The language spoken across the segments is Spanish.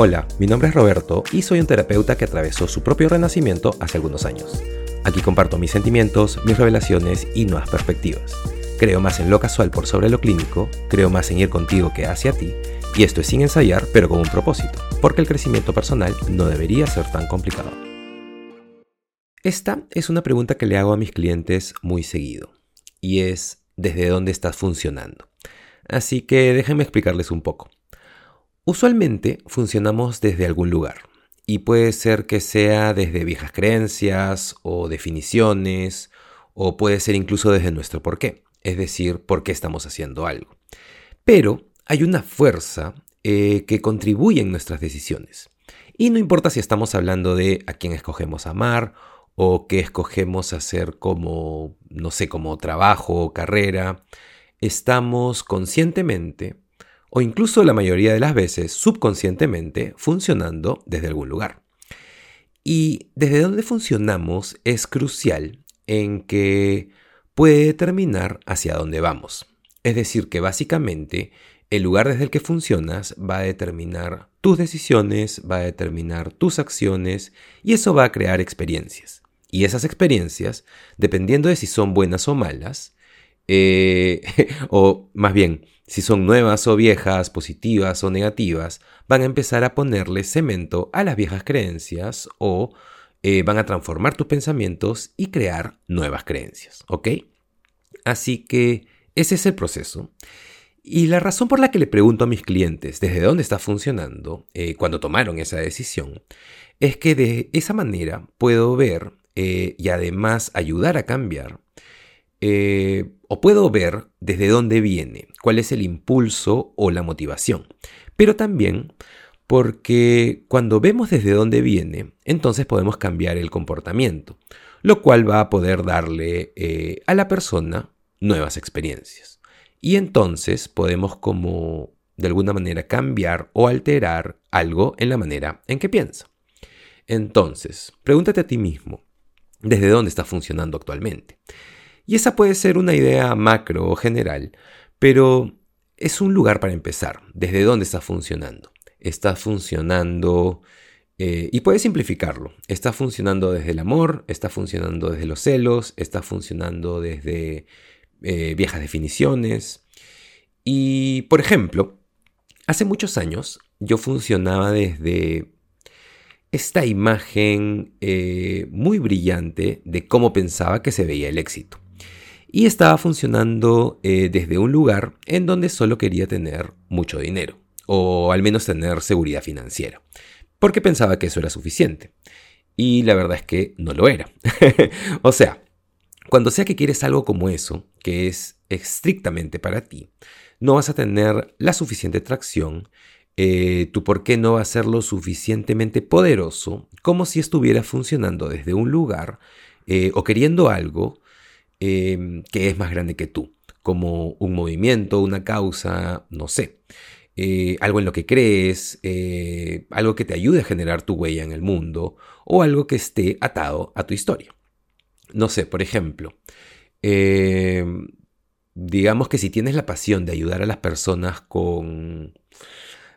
Hola, mi nombre es Roberto y soy un terapeuta que atravesó su propio renacimiento hace algunos años. Aquí comparto mis sentimientos, mis revelaciones y nuevas perspectivas. Creo más en lo casual por sobre lo clínico, creo más en ir contigo que hacia ti, y esto es sin ensayar, pero con un propósito, porque el crecimiento personal no debería ser tan complicado. Esta es una pregunta que le hago a mis clientes muy seguido, y es ¿desde dónde estás funcionando? Así que déjenme explicarles un poco. Usualmente funcionamos desde algún lugar y puede ser que sea desde viejas creencias o definiciones o puede ser incluso desde nuestro por qué, es decir, por qué estamos haciendo algo. Pero hay una fuerza eh, que contribuye en nuestras decisiones. Y no importa si estamos hablando de a quién escogemos amar o qué escogemos hacer como, no sé, como trabajo o carrera, estamos conscientemente o incluso la mayoría de las veces subconscientemente funcionando desde algún lugar. Y desde dónde funcionamos es crucial en que puede determinar hacia dónde vamos. Es decir, que básicamente el lugar desde el que funcionas va a determinar tus decisiones, va a determinar tus acciones y eso va a crear experiencias. Y esas experiencias, dependiendo de si son buenas o malas, eh, o más bien, si son nuevas o viejas, positivas o negativas, van a empezar a ponerle cemento a las viejas creencias o eh, van a transformar tus pensamientos y crear nuevas creencias, ¿ok? Así que ese es el proceso. Y la razón por la que le pregunto a mis clientes desde dónde está funcionando eh, cuando tomaron esa decisión es que de esa manera puedo ver y además ayudar a cambiar eh, o puedo ver desde dónde viene, cuál es el impulso o la motivación. Pero también porque cuando vemos desde dónde viene, entonces podemos cambiar el comportamiento, lo cual va a poder darle eh, a la persona nuevas experiencias. Y entonces podemos como de alguna manera cambiar o alterar algo en la manera en que piensa. Entonces, pregúntate a ti mismo, ¿desde dónde está funcionando actualmente? Y esa puede ser una idea macro o general, pero es un lugar para empezar. ¿Desde dónde está funcionando? Está funcionando... Eh, y puedes simplificarlo. Está funcionando desde el amor, está funcionando desde los celos, está funcionando desde eh, viejas definiciones. Y, por ejemplo, hace muchos años yo funcionaba desde esta imagen eh, muy brillante de cómo pensaba que se veía el éxito y estaba funcionando eh, desde un lugar en donde solo quería tener mucho dinero, o al menos tener seguridad financiera, porque pensaba que eso era suficiente. Y la verdad es que no lo era. o sea, cuando sea que quieres algo como eso, que es estrictamente para ti, no vas a tener la suficiente tracción, eh, tu por qué no va a ser lo suficientemente poderoso como si estuviera funcionando desde un lugar eh, o queriendo algo Em, que es más grande que tú, como un movimiento, una causa, no sé, eh, algo en lo que crees, eh, algo que te ayude a generar tu huella en el mundo o algo que esté atado a tu historia. No sé, por ejemplo, em, digamos que si tienes la pasión de ayudar a las personas con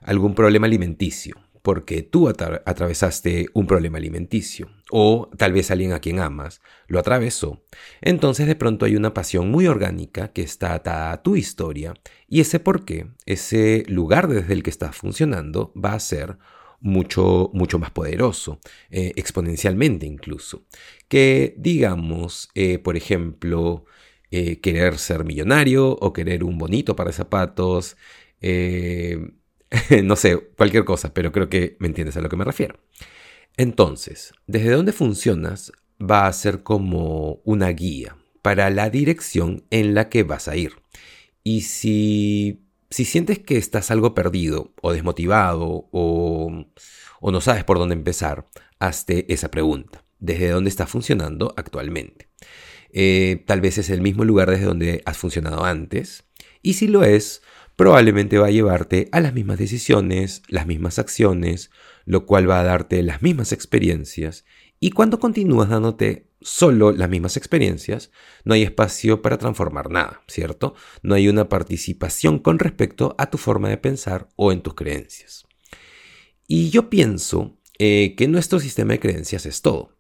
algún problema alimenticio, porque tú atravesaste un problema alimenticio o tal vez alguien a quien amas lo atravesó, entonces de pronto hay una pasión muy orgánica que está atada a tu historia y ese por qué, ese lugar desde el que estás funcionando va a ser mucho, mucho más poderoso, eh, exponencialmente incluso, que digamos, eh, por ejemplo, eh, querer ser millonario o querer un bonito para zapatos, no sé, cualquier cosa, pero creo que me entiendes a lo que me refiero. Entonces, desde dónde funcionas va a ser como una guía para la dirección en la que vas a ir. Y si, si sientes que estás algo perdido o desmotivado o, no sabes por dónde empezar, hazte esa pregunta. ¿Desde dónde está funcionando actualmente? Eh, tal vez es el mismo lugar desde donde has funcionado antes. Y si lo es, probablemente va a llevarte a las mismas decisiones, las mismas acciones, lo cual va a darte las mismas experiencias. Y cuando continúas dándote solo las mismas experiencias, no hay espacio para transformar nada, ¿cierto? No hay una participación con respecto a tu forma de pensar o en tus creencias. Y yo pienso eh, que nuestro sistema de creencias es todo.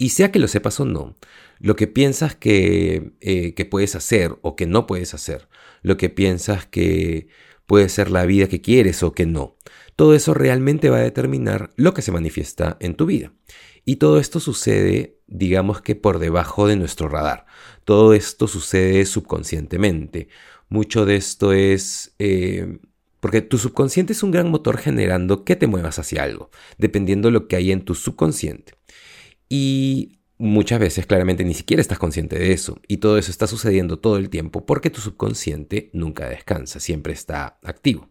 Y sea que lo sepas o no, lo que piensas que, eh, que puedes hacer o que no puedes hacer, lo que piensas que puede ser la vida que quieres o que no, todo eso realmente va a determinar lo que se manifiesta en tu vida. Y todo esto sucede, digamos que por debajo de nuestro radar. Todo esto sucede subconscientemente. Mucho de esto es... Eh, porque tu subconsciente es un gran motor generando que te muevas hacia algo, dependiendo de lo que hay en tu subconsciente. Y muchas veces claramente ni siquiera estás consciente de eso. Y todo eso está sucediendo todo el tiempo porque tu subconsciente nunca descansa, siempre está activo.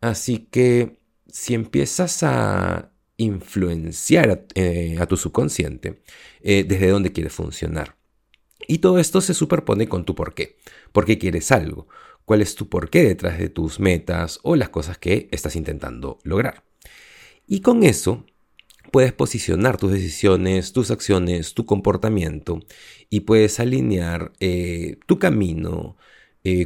Así que si empiezas a influenciar a, eh, tu subconsciente, eh, desde dónde quieres funcionar. Y todo esto se superpone con tu por qué. ¿Por qué quieres algo? ¿Cuál es tu por qué detrás de tus metas o las cosas que estás intentando lograr? Y con eso puedes posicionar tus decisiones, tus acciones, tu comportamiento y puedes alinear eh, tu camino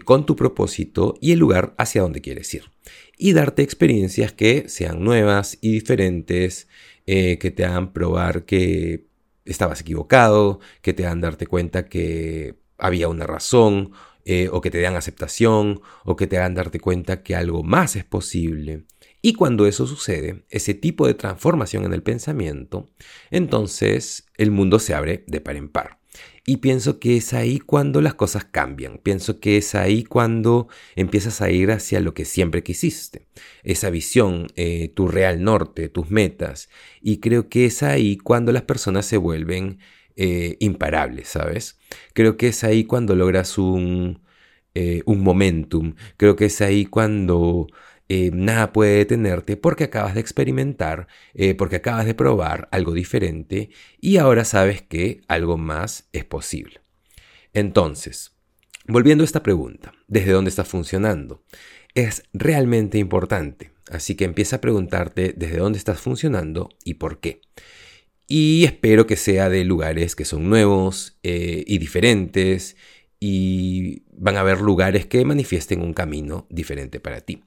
con tu propósito y el lugar hacia donde quieres ir y darte experiencias que sean nuevas y diferentes, eh, que te hagan probar que estabas equivocado, que te hagan darte cuenta que había una razón, eh, o que te dan aceptación, o que te hagan darte cuenta que algo más es posible. Y cuando eso sucede, ese tipo de transformación en el pensamiento, entonces el mundo se abre de par en par. Y pienso que es ahí cuando las cosas cambian, pienso que es ahí cuando empiezas a ir hacia lo que siempre quisiste, esa visión, eh, tu real norte, tus metas. Y creo que es ahí cuando las personas se vuelven eh, imparables, ¿sabes? Creo que es ahí cuando logras un, eh, un momentum, creo que es ahí cuando eh, nada puede detenerte porque acabas de experimentar, eh, porque acabas de probar algo diferente y ahora sabes que algo más es posible. Entonces, volviendo a esta pregunta, ¿desde dónde está funcionando? Es realmente importante, así que empieza a preguntarte desde dónde estás funcionando y por qué. Y espero que sea de lugares que son nuevos eh, y diferentes y van a haber lugares que manifiesten un camino diferente para ti.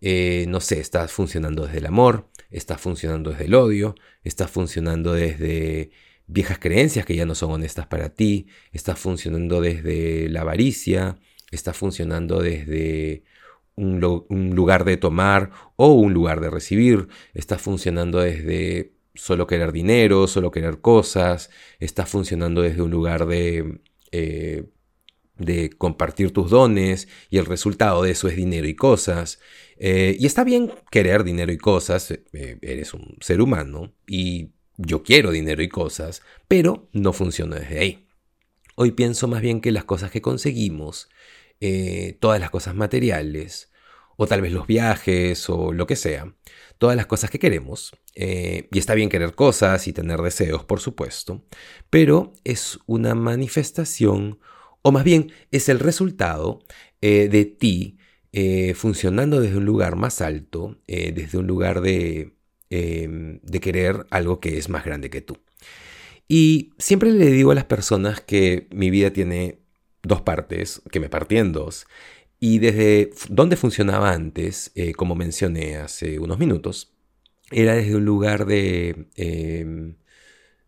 Eh, no sé, estás funcionando desde el amor, estás funcionando desde el odio, estás funcionando desde viejas creencias que ya no son honestas para ti, estás funcionando desde la avaricia, estás funcionando desde un, lugar de tomar o un lugar de recibir, estás funcionando desde solo querer dinero, solo querer cosas, estás funcionando desde un lugar de eh, de compartir tus dones y el resultado de eso es dinero y cosas. Eh, y está bien querer dinero y cosas, eh, eres un ser humano y yo quiero dinero y cosas, pero no funciona desde ahí. Hoy pienso más bien que las cosas que conseguimos, eh, todas las cosas materiales, o tal vez los viajes o lo que sea, todas las cosas que queremos, y está bien querer cosas y tener deseos, por supuesto, pero es una manifestación o más bien es el resultado eh, de ti eh, funcionando desde un lugar más alto, eh, desde un lugar de, em, de querer algo que es más grande que tú. Y siempre le digo a las personas que mi vida tiene dos partes, que me partí en dos, y desde donde funcionaba antes, como mencioné hace unos minutos, era desde un lugar de, em,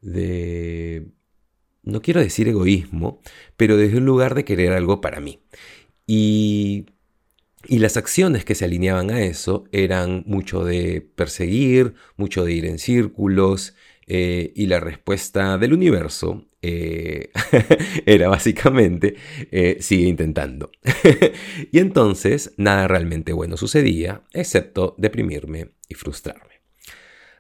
de no quiero decir egoísmo, pero desde un lugar de querer algo para mí. Y, y las acciones que se alineaban a eso eran mucho de perseguir, mucho de ir en círculos, eh, y la respuesta del universo eh, era básicamente, eh, sigue intentando. y entonces nada realmente bueno sucedía, excepto deprimirme y frustrarme.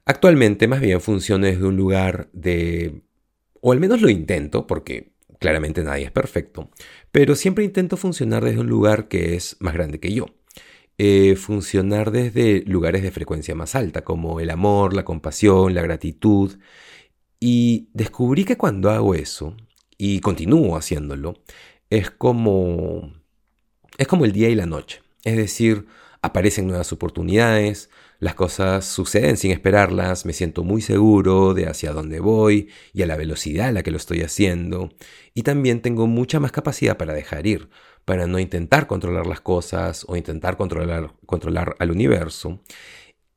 Actualmente más bien funciona desde un lugar de o al menos lo intento, porque claramente nadie es perfecto, pero siempre intento funcionar desde un lugar que es más grande que yo. Eh, funcionar desde lugares de frecuencia más alta, como el amor, la compasión, la gratitud. Y descubrí que cuando hago eso, y continúo haciéndolo, es como, es como el día y la noche. Es decir, aparecen nuevas oportunidades, las cosas suceden sin esperarlas, me siento muy seguro de hacia dónde voy y a la velocidad a la que lo estoy haciendo, y también tengo mucha más capacidad para dejar ir, para no intentar controlar las cosas o intentar controlar, controlar al universo.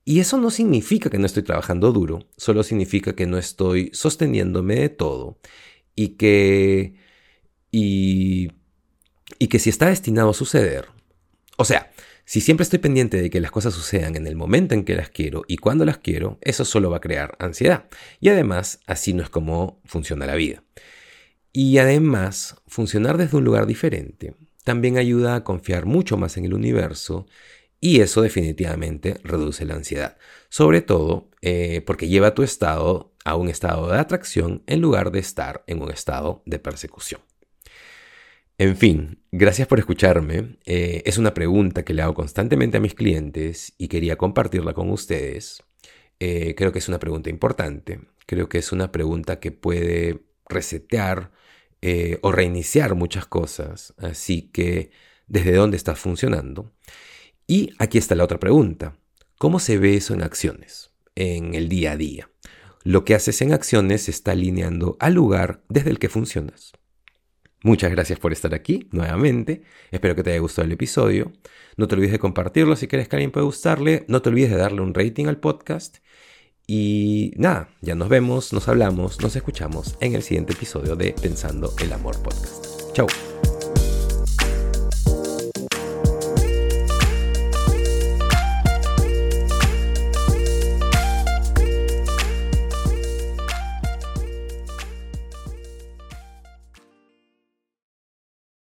Y eso no significa que no estoy trabajando duro, solo significa que no estoy sosteniéndome de todo y que... y, y que si está destinado a suceder, o sea, si siempre estoy pendiente de que las cosas sucedan en el momento en que las quiero y cuando las quiero, eso solo va a crear ansiedad. Y además, así no es como funciona la vida. Y además, funcionar desde un lugar diferente también ayuda a confiar mucho más en el universo y eso definitivamente reduce la ansiedad. Sobre todo eh, porque lleva tu estado a un estado de atracción en lugar de estar en un estado de persecución. En fin, gracias por escucharme. Eh, es una pregunta que le hago constantemente a mis clientes y quería compartirla con ustedes. Eh, creo que es una pregunta importante. Creo que es una pregunta que puede resetear eh, o reiniciar muchas cosas. Así que, ¿desde dónde está funcionando? Y aquí está la otra pregunta. ¿Cómo se ve eso en acciones, en el día a día? Lo que haces en acciones se está alineando al lugar desde el que funcionas. Muchas gracias por estar aquí nuevamente. Espero que te haya gustado el episodio. No te olvides de compartirlo si crees que alguien puede gustarle. No te olvides de darle un rating al podcast. Y nada, ya nos vemos, nos hablamos, nos escuchamos en el siguiente episodio de Pensando el Amor Podcast. Chao.